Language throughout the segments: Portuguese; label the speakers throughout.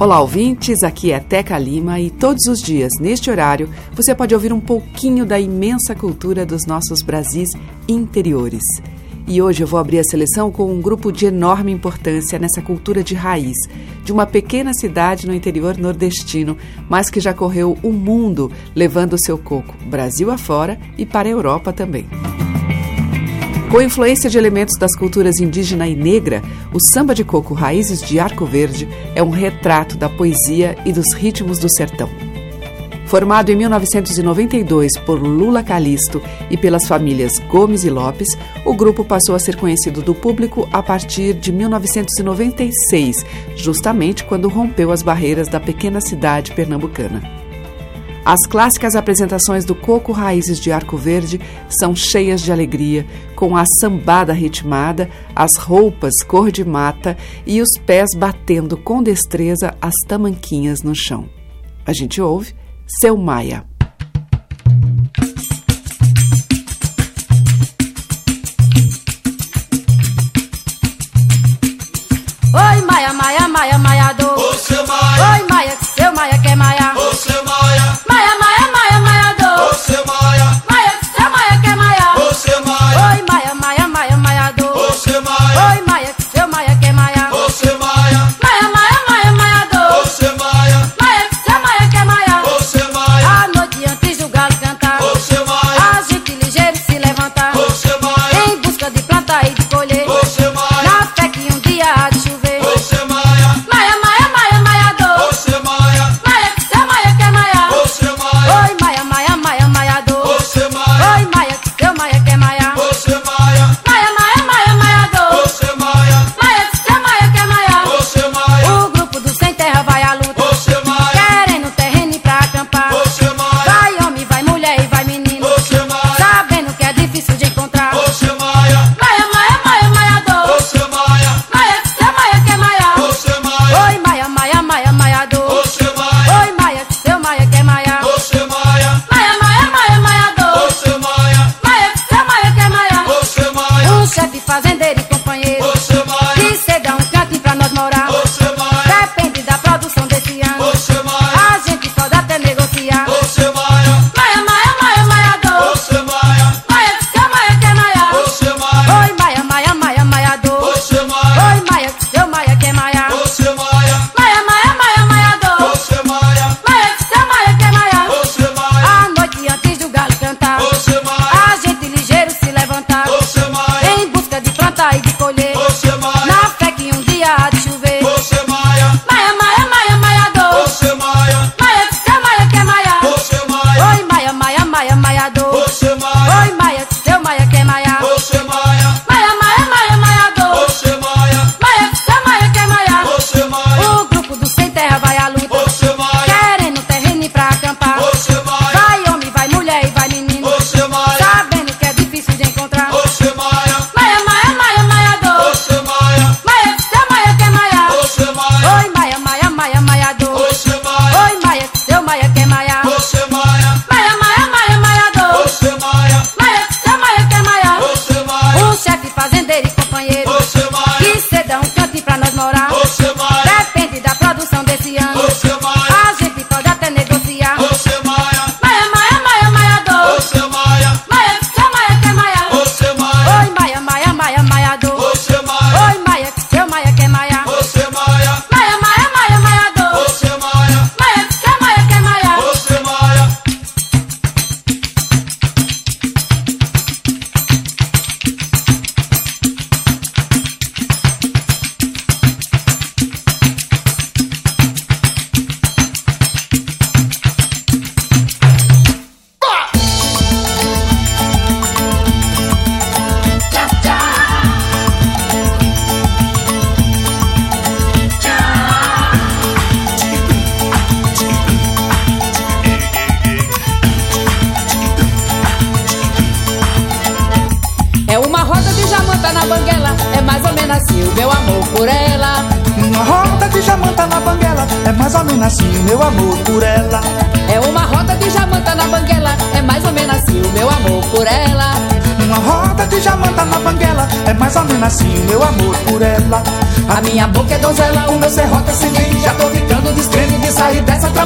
Speaker 1: Olá, ouvintes. Aqui é Teca Lima e todos os dias, neste horário, você pode ouvir um pouquinho da imensa cultura dos nossos Brasis interiores. E hoje eu vou abrir a seleção com um grupo de enorme importância nessa cultura de raiz, de uma pequena cidade no interior nordestino, mas que já correu o mundo levando o seu coco, Brasil afora e para a Europa também. Com influência de elementos das culturas indígena e negra, o samba de coco Raízes de Arco Verde é um retrato da poesia e dos ritmos do sertão. Formado em 1992 por Lula Calisto e pelas famílias Gomes e Lopes, o grupo passou a ser conhecido do público a partir de 1996, justamente quando rompeu as barreiras da pequena cidade pernambucana. As clássicas apresentações do Coco Raízes de Arco Verde são cheias de alegria, com a sambada ritmada, as roupas cor de mata e os pés batendo com destreza as tamanquinhas no chão. A gente ouve Seu Maia.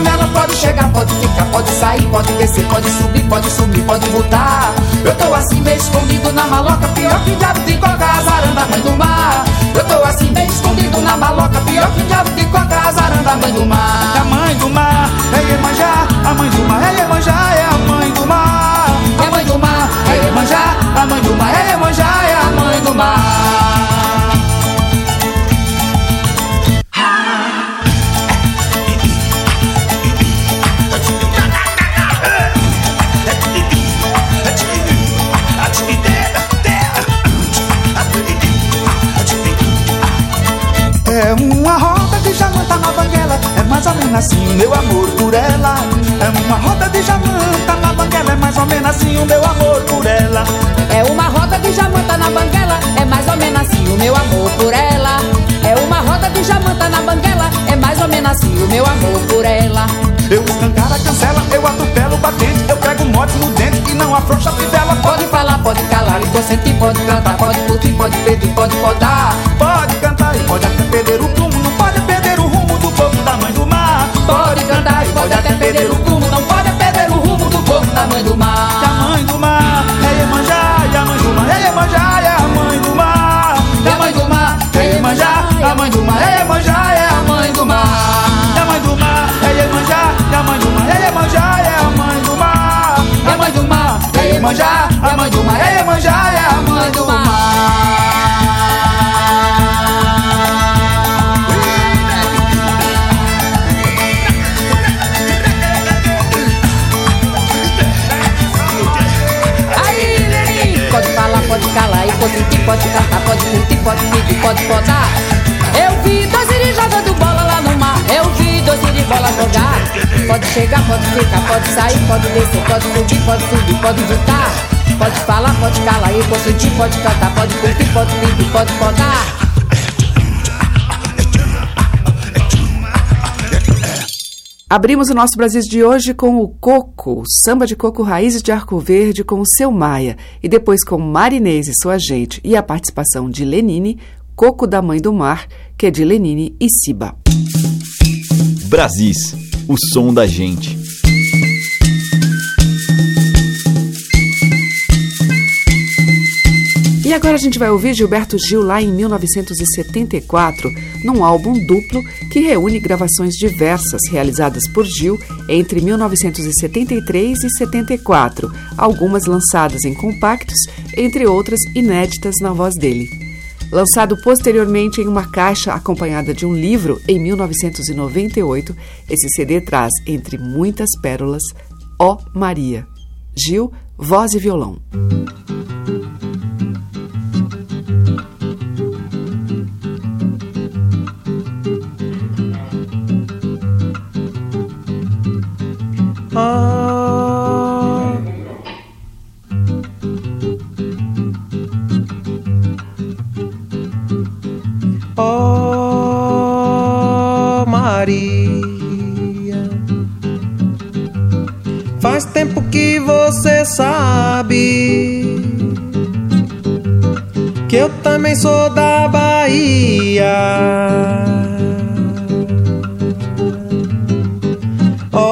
Speaker 2: Tramela. Pode chegar, pode ficar, pode sair, pode descer, pode subir, pode sumir, pode voltar. Eu tô assim meio escondido na maloca, pior que diabo de coca, azaranda, mãe do mar. Eu tô assim meio escondido na maloca, pior que diabo de coca, azaranda, mãe do mar.
Speaker 3: a mãe do mar, é Iemanjá, a mãe do mar, é Iemanjá, é menos assim o meu amor por ela. É uma roda de jamanta na banguela, é mais ou menos assim o meu amor por ela.
Speaker 2: É uma roda de jamanta na banguela, é mais ou menos assim o meu amor por ela. É uma roda de jamanta na banguela, é mais ou menos assim o meu amor por ela.
Speaker 3: Eu escancar a cancela, eu atropelo o batente, eu pego mote no dente e não afrouxa a fivela.
Speaker 2: Pode falar, pode calar, e consentir, pode cantar, pode curtir, pode pedir, pode podar.
Speaker 3: Pode cantar e pode até perder o mãe do Que a
Speaker 2: mar.
Speaker 3: mãe do mar é Iemanjá, e a mãe do mar é Iemanjá, é a mãe do mar.
Speaker 2: É a mãe do mar,
Speaker 3: É Iemanjá, a mãe do mar é Iemanjá, é a
Speaker 2: mãe do mar.
Speaker 3: E a mãe do mar é Iemanjá, e a mãe do mar é Iemanjá, é a mãe do mar.
Speaker 2: É a mãe do mar, é Iemanjá, a mãe do mar, pode cantar, pode curtir, pode pedir, pode podar. Eu vi dois iris jogando bola lá no mar, eu vi dois iris bola jogar. Pode chegar, pode ficar, pode sair, pode descer, pode subir, pode subir, pode voltar. Pode falar, pode calar, e consentir, pode cantar, pode curtir, pode pedir, pode podar.
Speaker 1: Abrimos o nosso Brasil de hoje com o Coco, samba de coco Raízes de Arco Verde com o seu Maia, e depois com Marinês e sua gente, e a participação de Lenine, Coco da Mãe do Mar, que é de Lenine e Siba.
Speaker 4: Brasis, o som da gente.
Speaker 1: E agora a gente vai ouvir Gilberto Gil lá em 1974, num álbum duplo que reúne gravações diversas realizadas por Gil entre 1973 e 74, algumas lançadas em compactos, entre outras inéditas na voz dele. Lançado posteriormente em uma caixa acompanhada de um livro em 1998, esse CD traz, entre muitas pérolas, Ó Maria. Gil, voz e violão.
Speaker 5: Faz tempo que você sabe que eu também sou da Bahia. Oh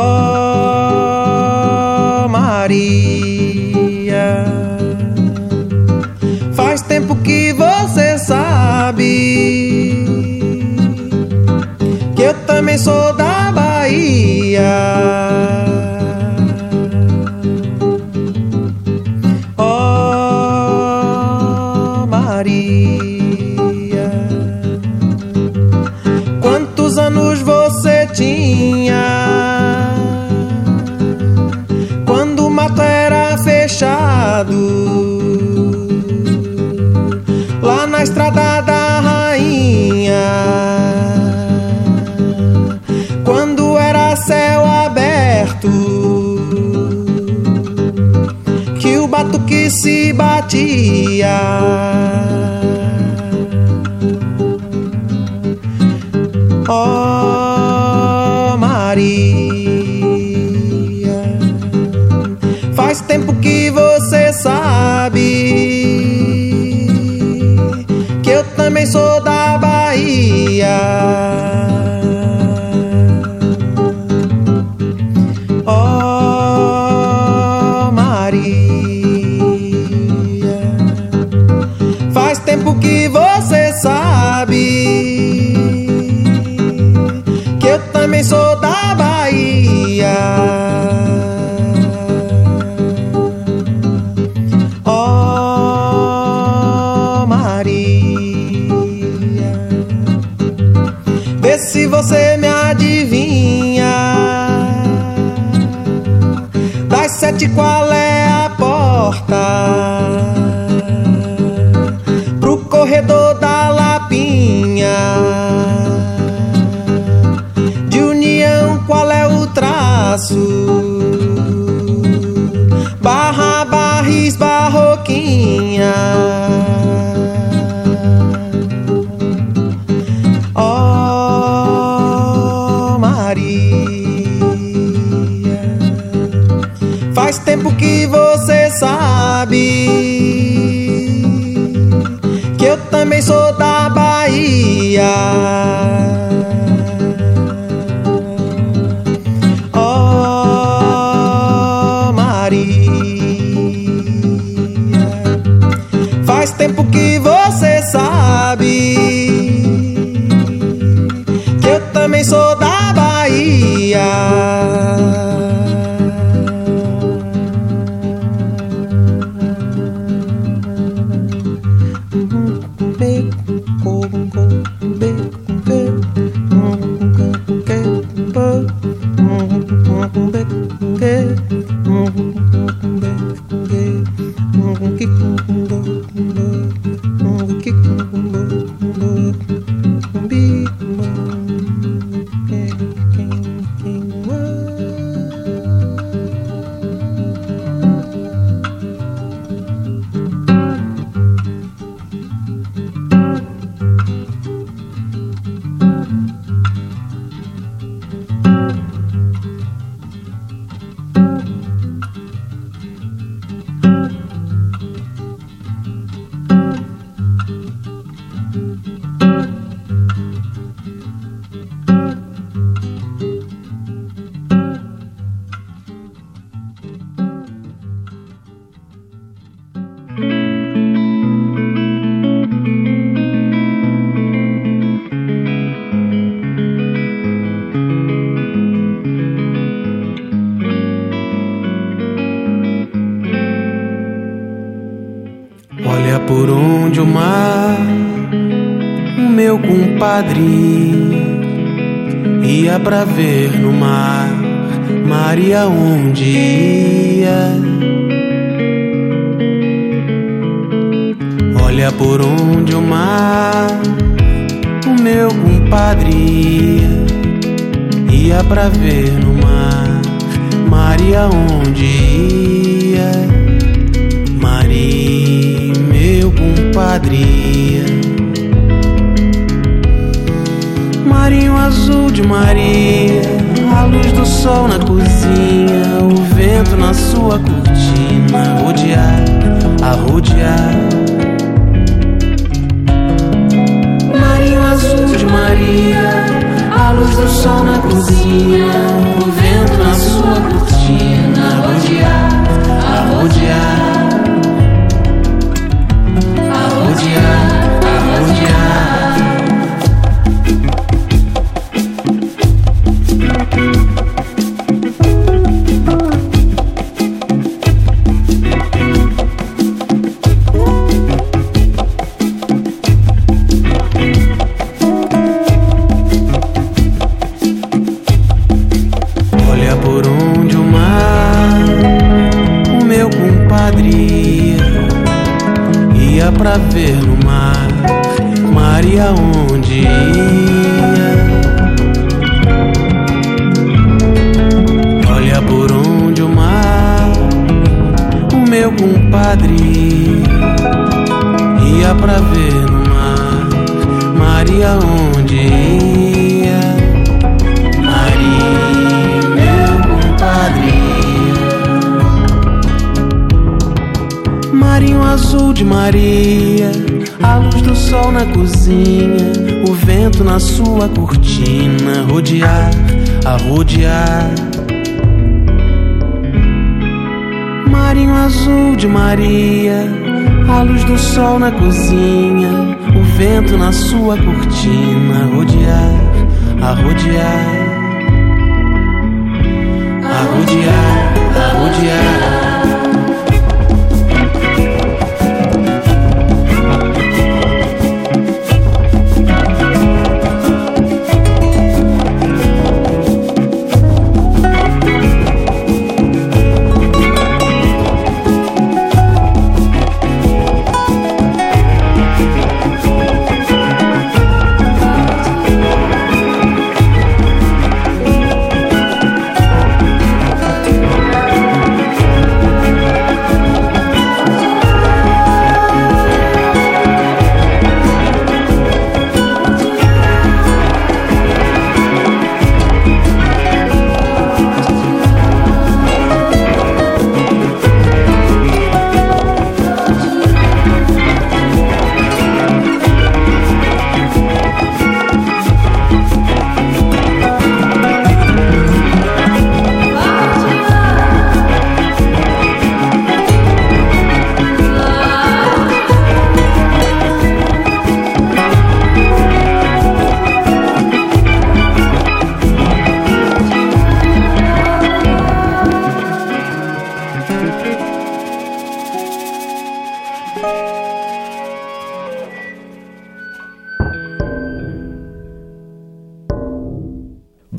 Speaker 5: Maria, faz tempo que você sabe que eu também sou da Bahia. lado Lá na estrada da rainha. Quando era céu aberto, que o batuque se batia.
Speaker 6: Oh, Maria, faz tempo que vou. também sou da Bahia. É a Bahia. Oh, Maria. Faz tempo que você sabe que eu também sou da Bahia. Compadre, ia pra ver no mar, Maria onde ia. Olha por onde o mar, o meu compadre, ia pra ver no mar, Maria onde ia. Mari, meu compadre. Marinho azul de Maria, a luz do sol na cozinha, o vento na sua cortina, rodear, a rodear. Marinho azul de Maria, a luz do sol na cozinha, o vento na sua cortina, rodear, a rodear. A rodear, cozinha, o vento na sua cortina, rodear, a rodear.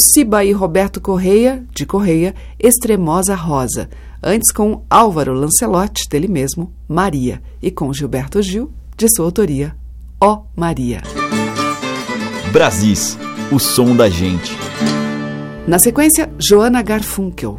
Speaker 1: Ciba e Roberto Correia, de Correia, Extremosa Rosa. Antes com Álvaro Lancelotti, dele mesmo, Maria. E com Gilberto Gil, de sua autoria, Ó Maria.
Speaker 4: Brasis, o som da gente.
Speaker 1: Na sequência, Joana Garfunkel.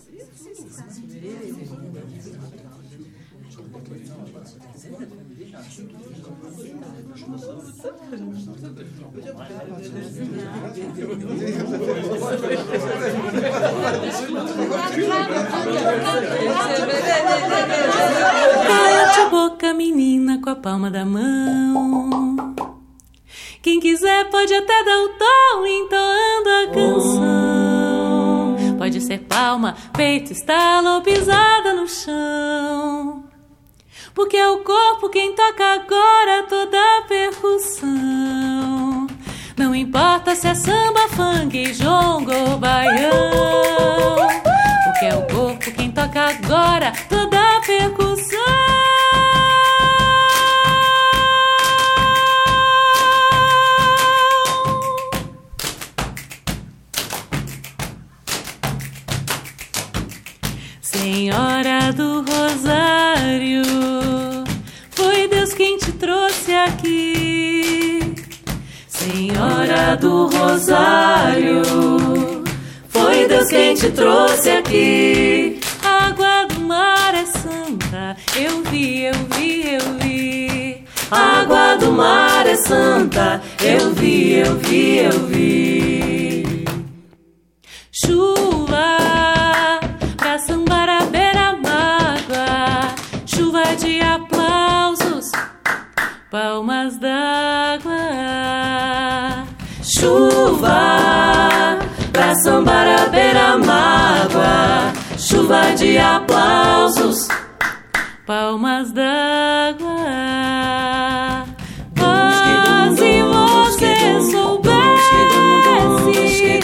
Speaker 7: Ser palma, peito, estalo pisada no chão. Porque é o corpo quem toca agora toda a percussão. Não importa se é samba, funk, jongo ou baião. Porque é o corpo quem toca agora toda a percussão. Trouxe aqui. Senhora do Rosário, foi Deus quem te trouxe aqui. Água do mar é santa, eu vi, eu vi, eu vi. Água do mar é santa, eu vi, eu vi, eu vi. Chuva de aplausos, palmas d'água. Ah, se você soubesse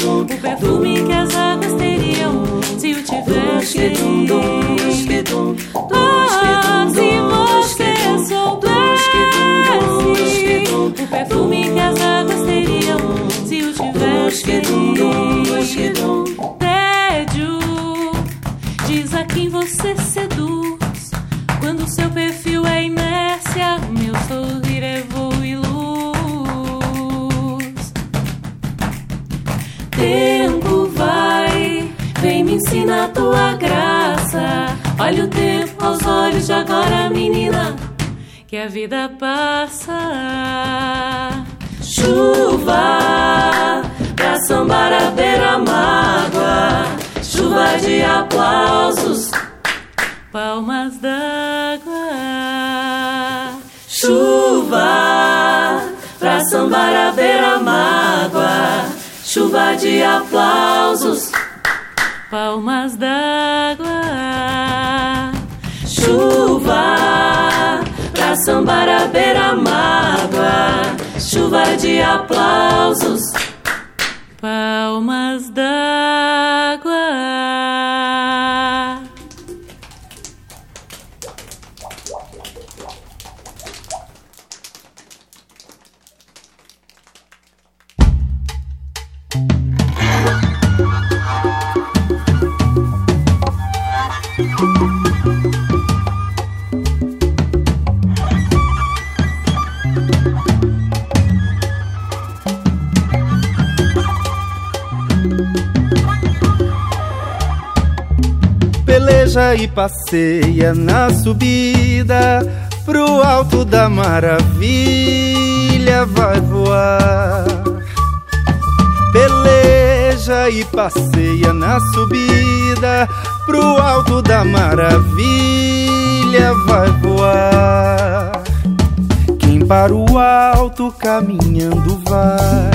Speaker 7: o perfume que as águas teriam se o tivesse. Ah, se você soubesse o perfume que as águas teriam se o tivesse. Tédio Diz a quem você seduz. Quando seu perfil é inércia, meu sorrir é voo e luz. Tempo vai, vem me ensinar a tua graça. Olha o tempo aos olhos de agora, menina, que a vida passa. Chuva pra sambar a beira mágoa chuva de aplausos, palmas d'água. Chuva pra sambar a beira-mágoa, chuva de aplausos, palmas d'água. Chuva pra sambar a beira-mágoa, chuva de aplausos, palmas d'água.
Speaker 8: E passeia na subida pro alto da maravilha vai voar. Peleja e passeia na subida pro alto da maravilha vai voar. Quem para o alto caminhando vai.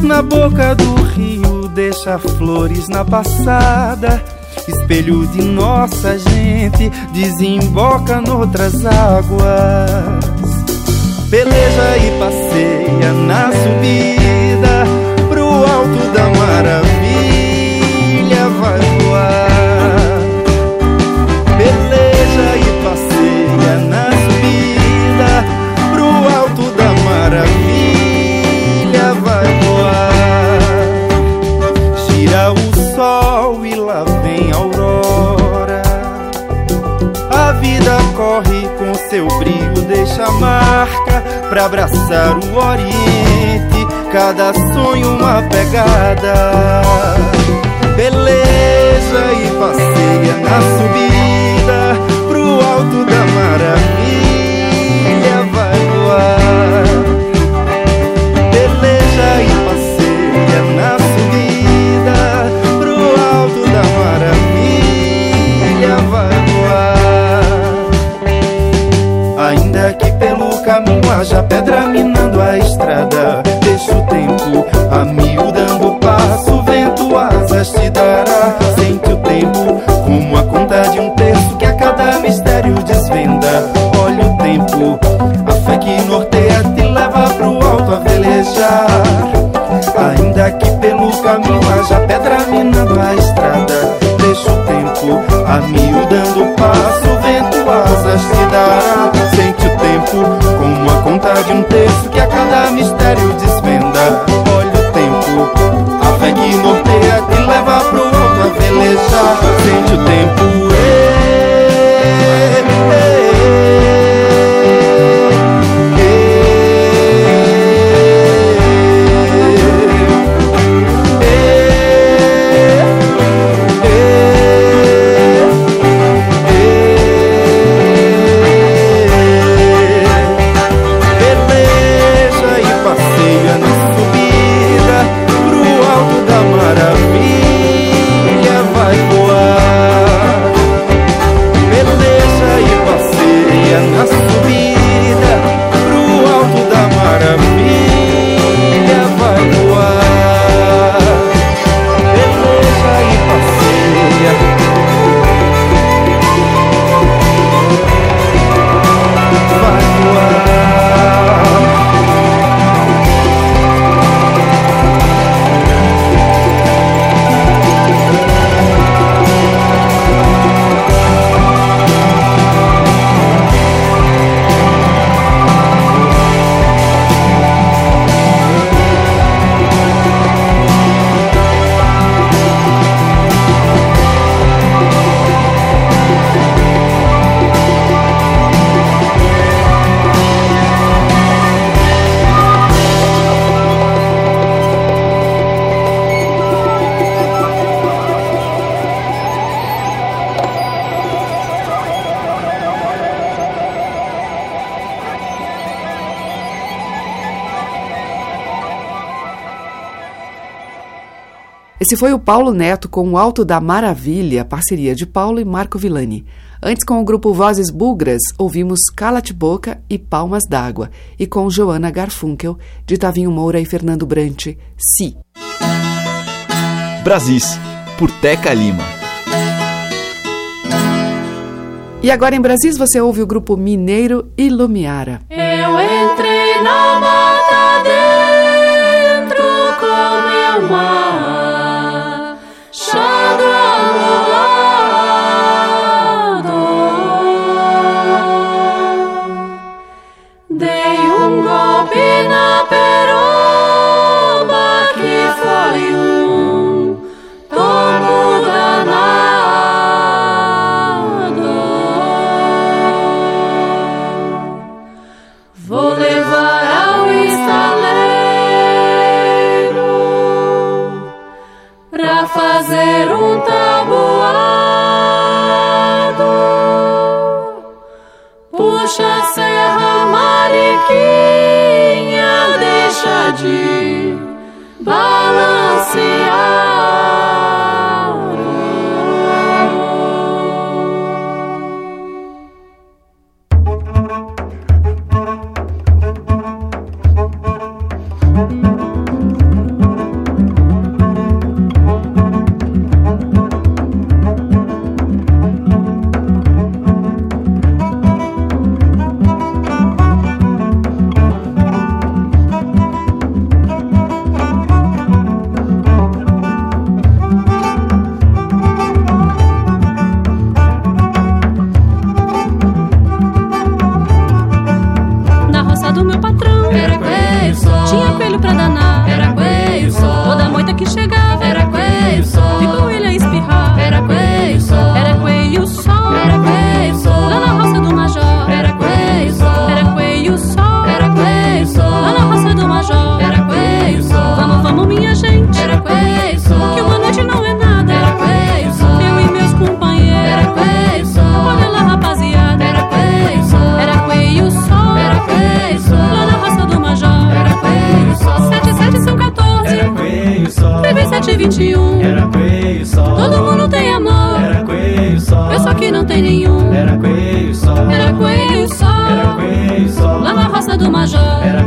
Speaker 8: Na boca do rio deixa flores na passada. Espelho de nossa gente desemboca noutras águas. Peleja e passeia na subida pro alto da maravilha seu brilho, deixa marca pra abraçar o oriente. Cada sonho uma pegada. Beleza caminho haja pedra minando a estrada, deixa o tempo amiudando o passo, o vento asas te dará. Sente o tempo como a conta de um terço que a cada mistério desvenda. Olha o tempo, a fé que norteia te leva pro alto a velejar. Sente o tempo. eh, eh, eh,
Speaker 1: Esse foi o Paulo Neto com o Alto da Maravilha, parceria de Paulo e Marco Villani. Antes, com o grupo Vozes Bugras, ouvimos Cala-te Boca e Palmas d'Água. E com Joana Garfunkel, de Tavinho Moura e Fernando Brant, Si.
Speaker 4: Brasis, por Teca Lima.
Speaker 1: E agora em Brasis você ouve o grupo Mineiro e Lumiara.
Speaker 9: Eu entrei na mata dentro com meu mar,
Speaker 10: era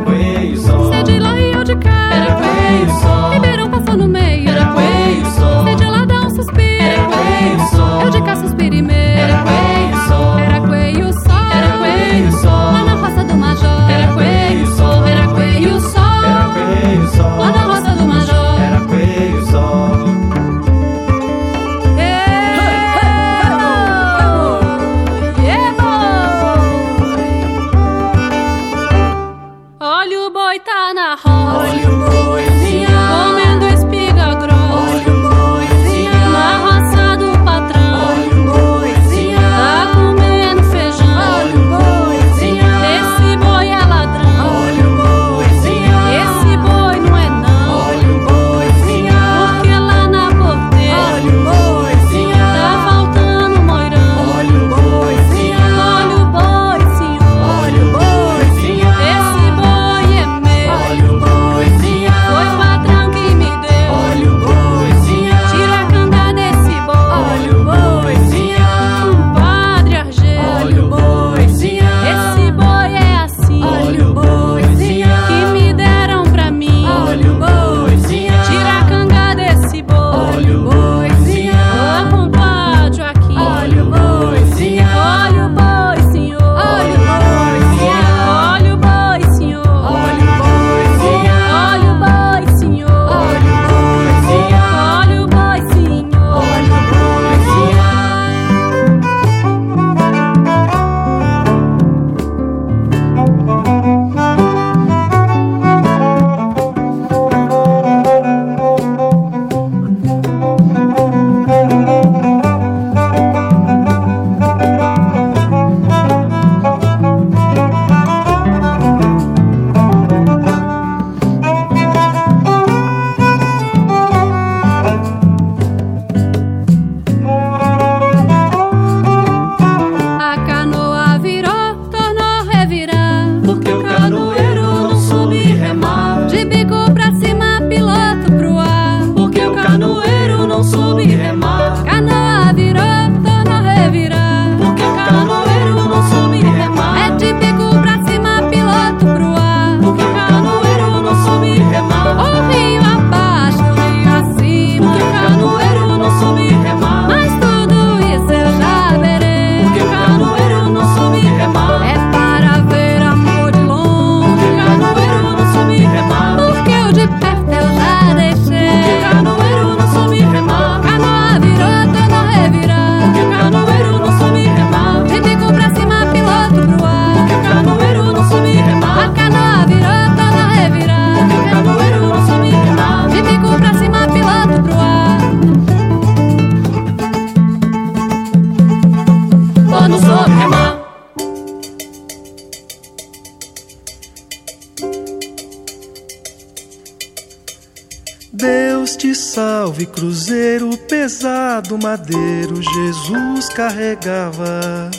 Speaker 10: pesado, madeiro, Jesus carregava.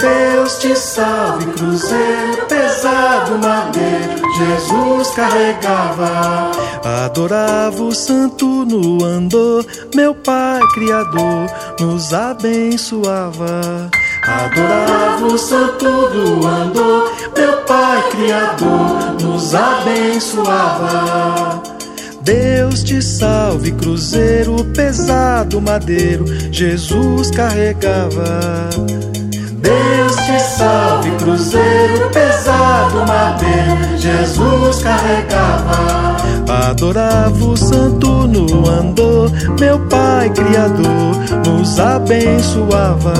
Speaker 10: Deus te salve, cruzeiro pesado, madeiro, Jesus carregava. Adorava o santo no andor, meu Pai Criador nos abençoava. Adorava o santo do andor, meu Pai Criador nos abençoava. Deus te salve, cruzeiro pesado, madeiro, Jesus carregava. Deus te salve, cruzeiro pesado, madeiro, Jesus carregava. Adorava o santo no andor, meu Pai Criador nos abençoava.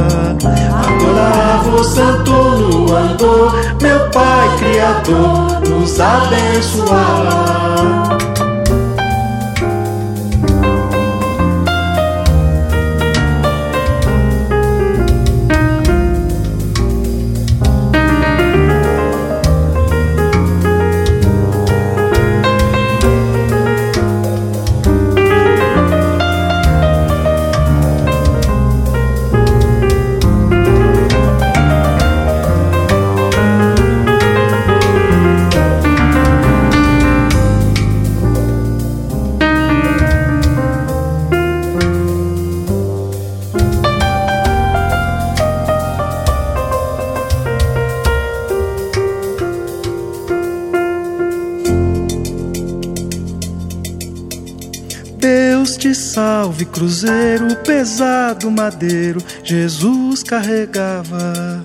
Speaker 10: Adorava o santo no andor, meu Pai Criador nos abençoava. Cruzeiro pesado, madeiro, Jesus carregava.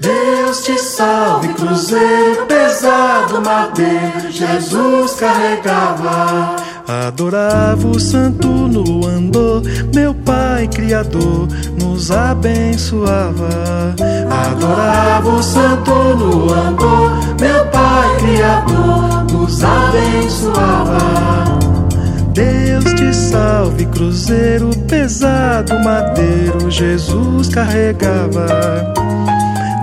Speaker 10: Deus te salve, cruzeiro pesado, madeiro, Jesus carregava. Adorava o santo no andor, meu Pai Criador nos abençoava. Adorava o santo no andor, meu Pai Criador nos abençoava. Deus te salve, cruzeiro pesado, madeiro, Jesus carregava.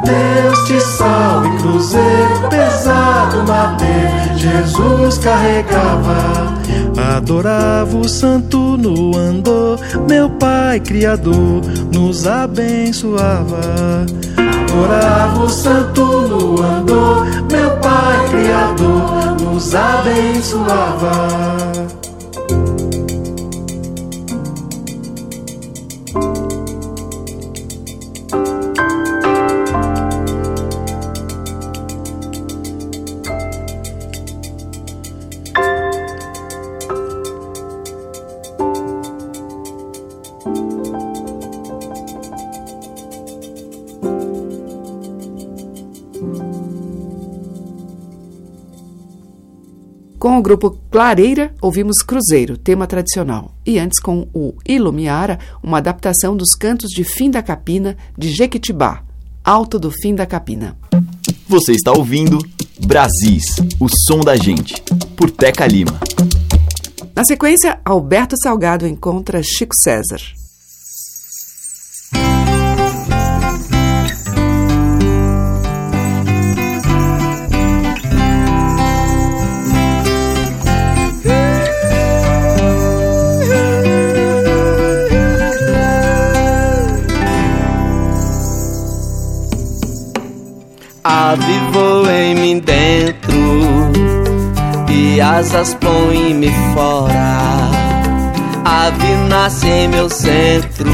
Speaker 10: Deus te salve, cruzeiro pesado, madeiro, Jesus carregava. Adorava o santo no andor, meu Pai Criador nos abençoava. Adorava o santo no andor, meu Pai Criador nos abençoava.
Speaker 1: Grupo Clareira, ouvimos Cruzeiro, tema tradicional. E antes, com o Ilumiara, uma adaptação dos cantos de Fim da Capina, de Jequitibá, Alto do Fim da Capina.
Speaker 4: Você está ouvindo Brasis, o som da gente, por Teca Lima.
Speaker 1: Na sequência, Alberto Salgado encontra Chico César.
Speaker 11: Avivou em mim dentro e asas põe-me fora. Ave nasce em meu centro,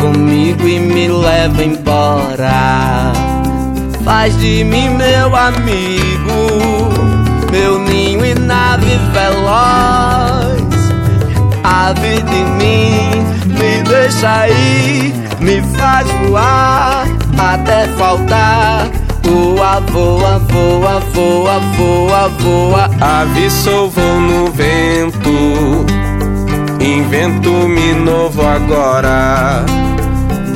Speaker 11: comigo e me leva embora. Faz de mim meu amigo, meu ninho e nave veloz. Ave de mim, me deixa ir, me faz voar até faltar. Voa, voa, voa, voa, voa, voa.
Speaker 12: Ave sou no vento, invento-me novo agora.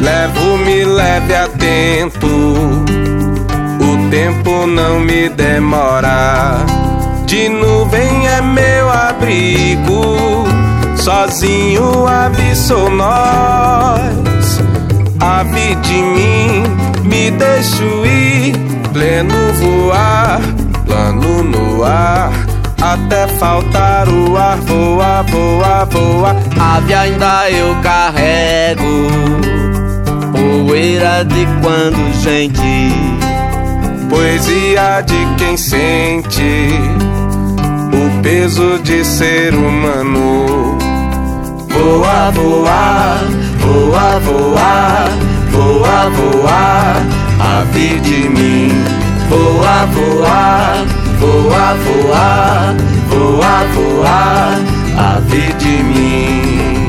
Speaker 12: Levo-me leve atento, o tempo não me demora. De nuvem é meu abrigo, sozinho ave sou nós. Ave de mim, me deixo ir, pleno voar, plano no ar. até faltar o ar. Voa, voa, voa.
Speaker 11: Ave ainda eu carrego, poeira de quando gente.
Speaker 12: Poesia de quem sente o peso de ser humano. Voa, voa, voa, voa, voa, voa, ave de mim. Voa, voa, voa, voa, voa, voa, ave de mim.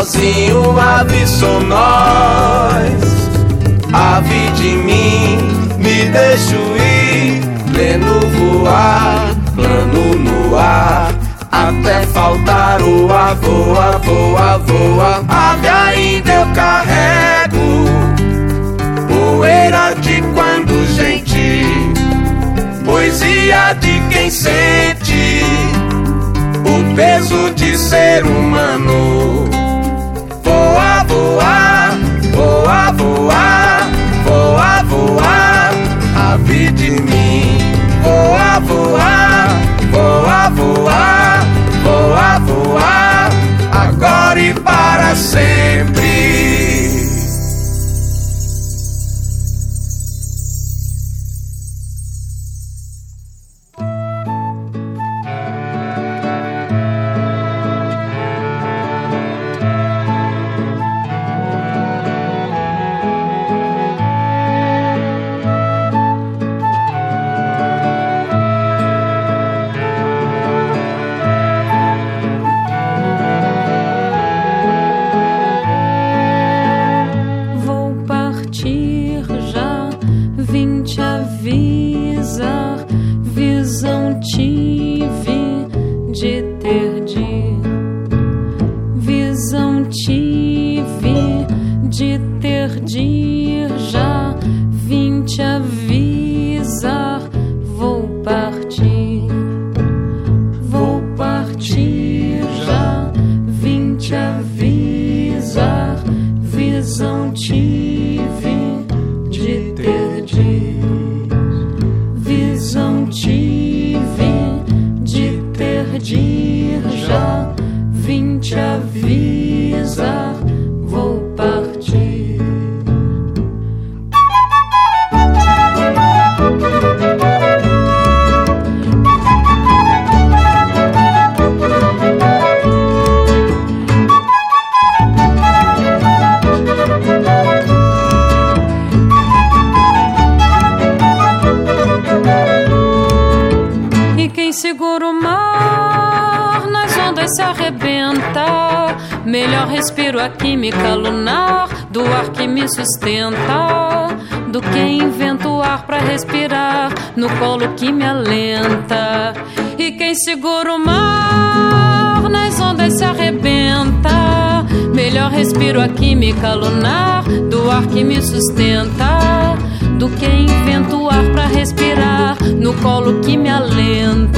Speaker 12: Sozinho ave sou nós. Ave de mim, me deixo ir, pleno voar, plano no ar. Até faltar o ar, voa, voa, voa. Ave ainda eu carrego, poeira de quando gente, poesia de quem sente o peso de ser humano. Voa, voa, voa, voa, voa, voa, ave de mim. Voa, voa, voa, voa, voa, voa, agora e para sempre.
Speaker 9: No colo que me alenta.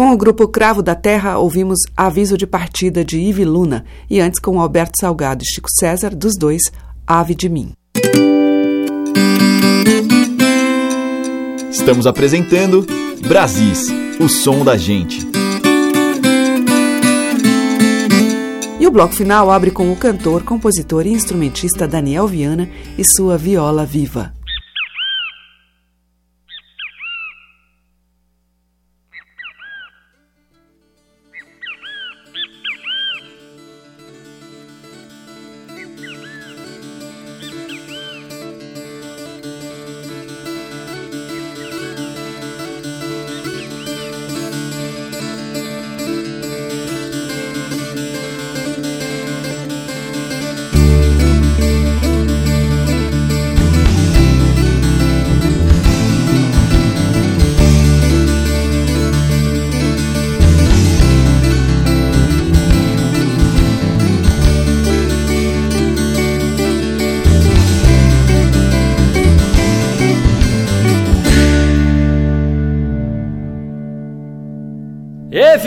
Speaker 1: Com o grupo Cravo da Terra, ouvimos Aviso de Partida de Ive Luna e antes com Alberto Salgado e Chico César, dos dois, Ave de Mim.
Speaker 4: Estamos apresentando Brasis, o som da gente.
Speaker 1: E o bloco final abre com o cantor, compositor e instrumentista Daniel Viana e sua viola viva.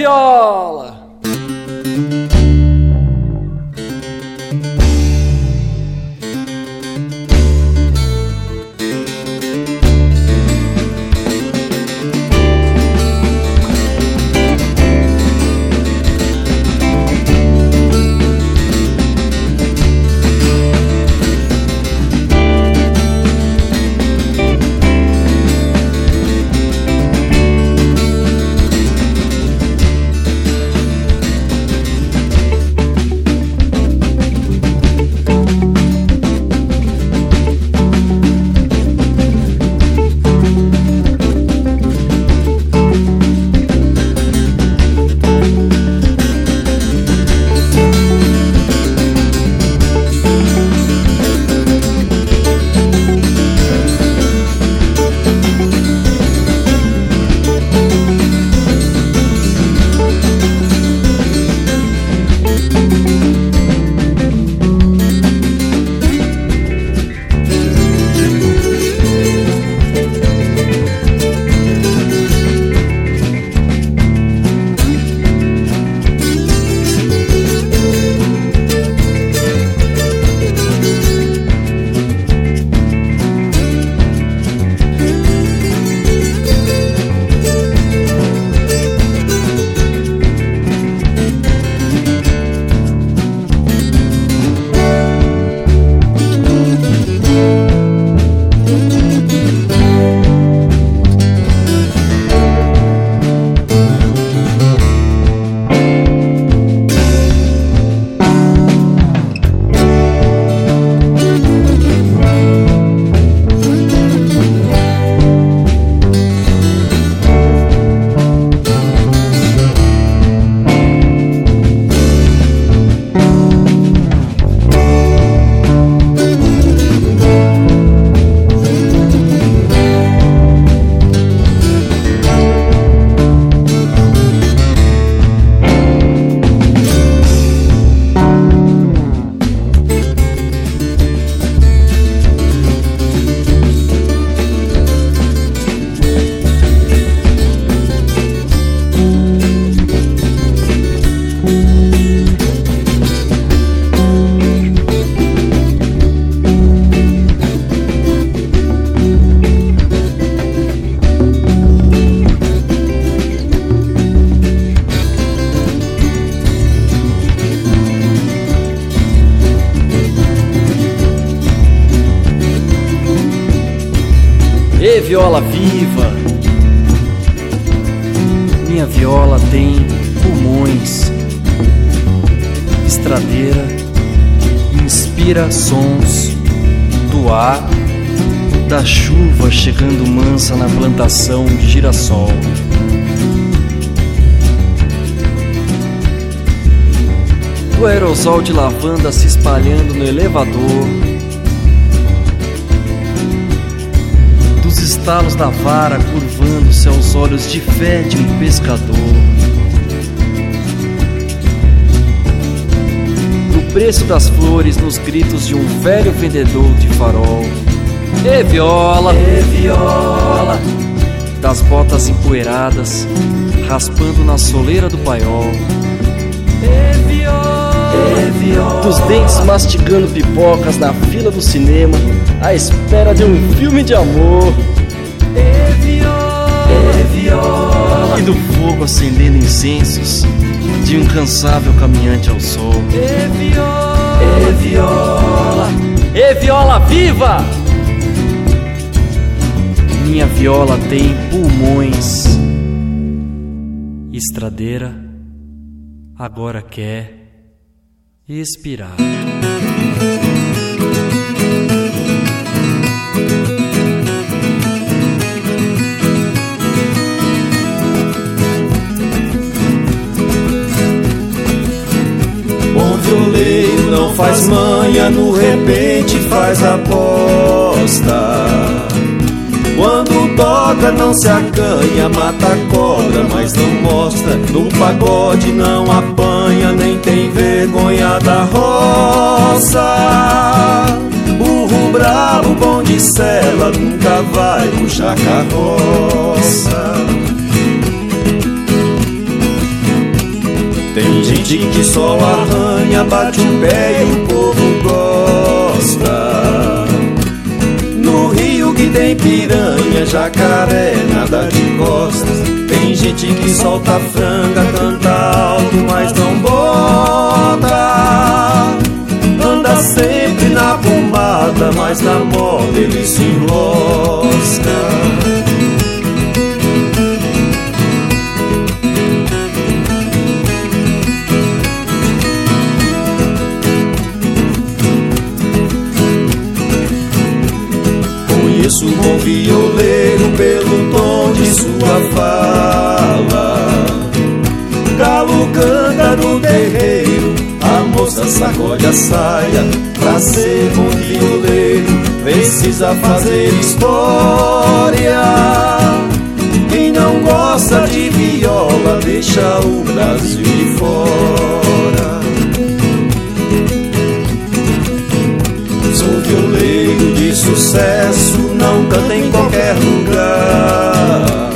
Speaker 13: Viola! Viola viva! Minha viola tem pulmões, estradeira, inspira sons do ar, da chuva chegando mansa na plantação de girassol. Do aerosol de lavanda se espalhando no elevador. Estalos da vara curvando-se aos olhos de fé de um pescador. Do preço das flores nos gritos de um velho vendedor de farol. E viola, e viola, das botas empoeiradas, raspando na soleira do paiol. Dos dentes mastigando pipocas na fila do cinema, à espera de um filme de amor. E do fogo acendendo incensos de um incansável caminhante ao sol. E viola, e viola viva! Minha viola tem pulmões. Estradeira agora quer expirar.
Speaker 14: Faz manha, no repente faz aposta. Quando toca não se acanha, mata a cobra, mas não mostra. No pagode não apanha, nem tem vergonha da roça. Burro bravo, bom de cela, nunca vai puxar carroça. Gente que só arranha, bate o pé e o povo gosta. No rio que tem piranha, jacaré, nada de costas. Tem gente que solta franga, canta alto, mas não bota. Anda sempre na pomada, mas na moda ele se enrosca. Moça sacode a saia. Pra ser bom violeiro, precisa fazer história. Quem não gosta de viola, deixa o Brasil de fora. Sou violeiro de sucesso, não canta em qualquer lugar.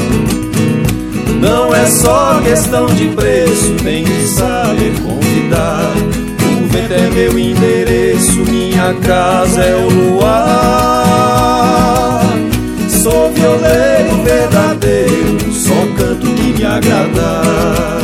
Speaker 14: Não é só questão de preço, tem que saber convidar. É meu endereço, minha casa é o luar. Sou violeiro verdadeiro, só canto que me agradar.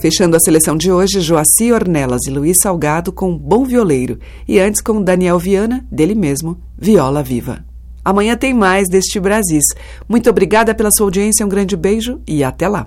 Speaker 1: Fechando a seleção de hoje, Joaci Ornelas e Luiz Salgado com Bom Violeiro. E antes com Daniel Viana, dele mesmo, Viola Viva. Amanhã tem mais deste Brasis. Muito obrigada pela sua audiência, um grande beijo e até lá.